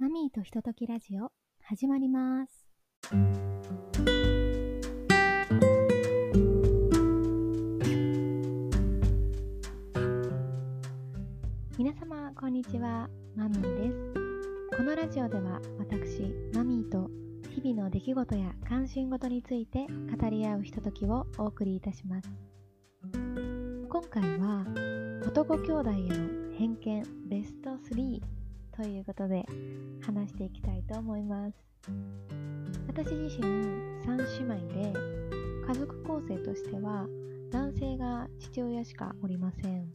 マミーとひとときラジオ始まります。皆様こんにちは、マミーです。このラジオでは私、マミーと日々の出来事や関心事について語り合うひとときをお送りいたします。今回は男兄弟への偏見ベスト3ということで話していきたいと思います。私自身3姉妹で家族構成としては男性が父親しかおりません。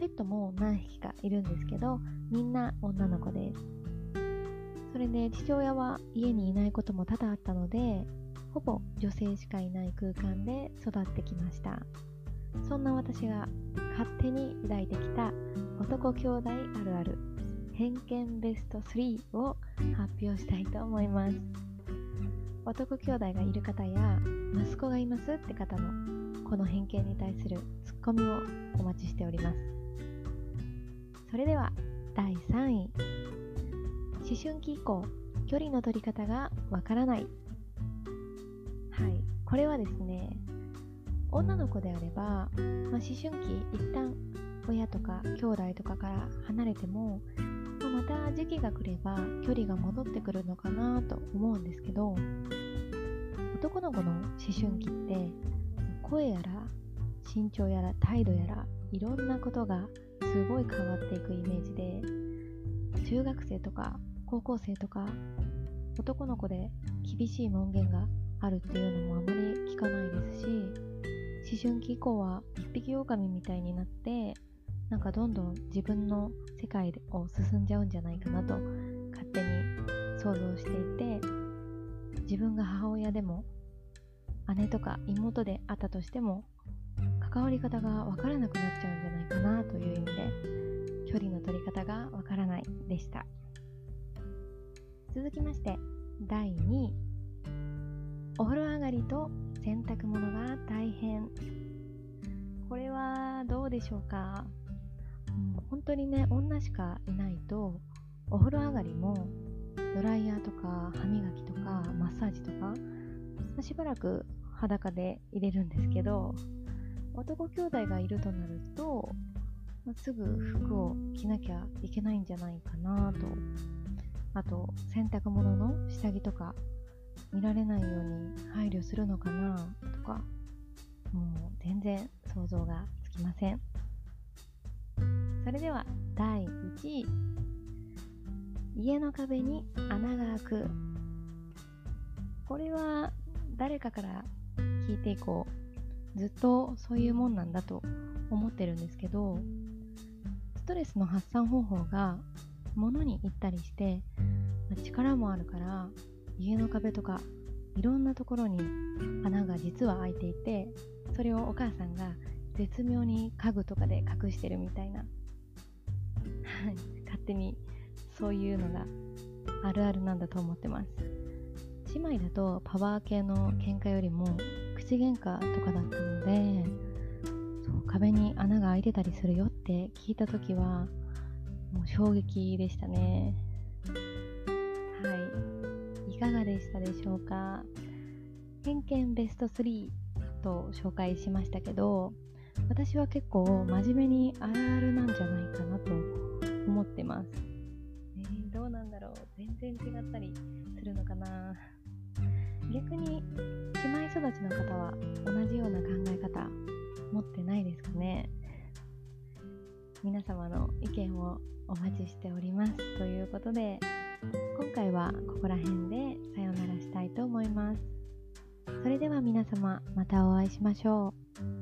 ペットも何匹かいるんですけどみんな女の子です。それで父親は家にいないことも多々あったのでほぼ女性しかいない空間で育ってきました。そんな私が勝手に抱いてきた男兄弟あるある。偏見ベスト3を発表したいと思います。男兄弟がいる方や息子がいますって方のこの偏見に対するツッコミをお待ちしております。それでは第3位。思春期以降距離の取り方がわからない。はい。これはですね女の子であれば、まあ、思春期一旦親とか兄弟とかから離れても、ま、た時期が来れば距離が戻ってくるのかなと思うんですけど男の子の思春期って声やら身長やら態度やらいろんなことがすごい変わっていくイメージで中学生とか高校生とか男の子で厳しい門限があるっていうのもあまり聞かないですし思春期以降は一匹狼みたいになってなんかどんどん自分の世界を進んじゃうんじゃないかなと勝手に想像していて自分が母親でも姉とか妹であったとしても関わり方がわからなくなっちゃうんじゃないかなという意味で距離の取り方がわからないでした。続きまして第2位お風呂上がりと洗濯物が大変。これはどうでしょうか、本当にね女しかいないとお風呂上がりもドライヤーとか歯磨きとかマッサージとか、ま、しばらく裸で入れるんですけど男兄弟がいるとなると、まあ、すぐ服を着なきゃいけないんじゃないかなと。あと洗濯物の下着とか見られないように配慮するのかなとかもう全然想像がつきません。それでは第1位。家の壁に穴が開く。これは誰かから聞いていこうずっとそういうもんなんだと思ってるんですけどストレスの発散方法が物に行ったりして力もあるから家の壁とかいろんなところに穴が実は開いていてそれをお母さんが絶妙に家具とかで隠してるみたいな勝手にそういうのがあるあるなんだと思ってます。姉妹だとパワー系の喧嘩よりも口喧嘩とかだったのでそう壁に穴が開いてたりするよって聞いた時はもう衝撃でしたね。はい。いかがでしたでしょうか？偏見ベスト3と紹介しましたけど私は結構真面目にあるあるなんじゃない全然違ったりするのかな逆に姉妹育ちの方は同じような考え方持ってないですかね皆様の意見をお待ちしておりますということで今回はここら辺でさようならしたいと思います。それでは皆様またお会いしましょう。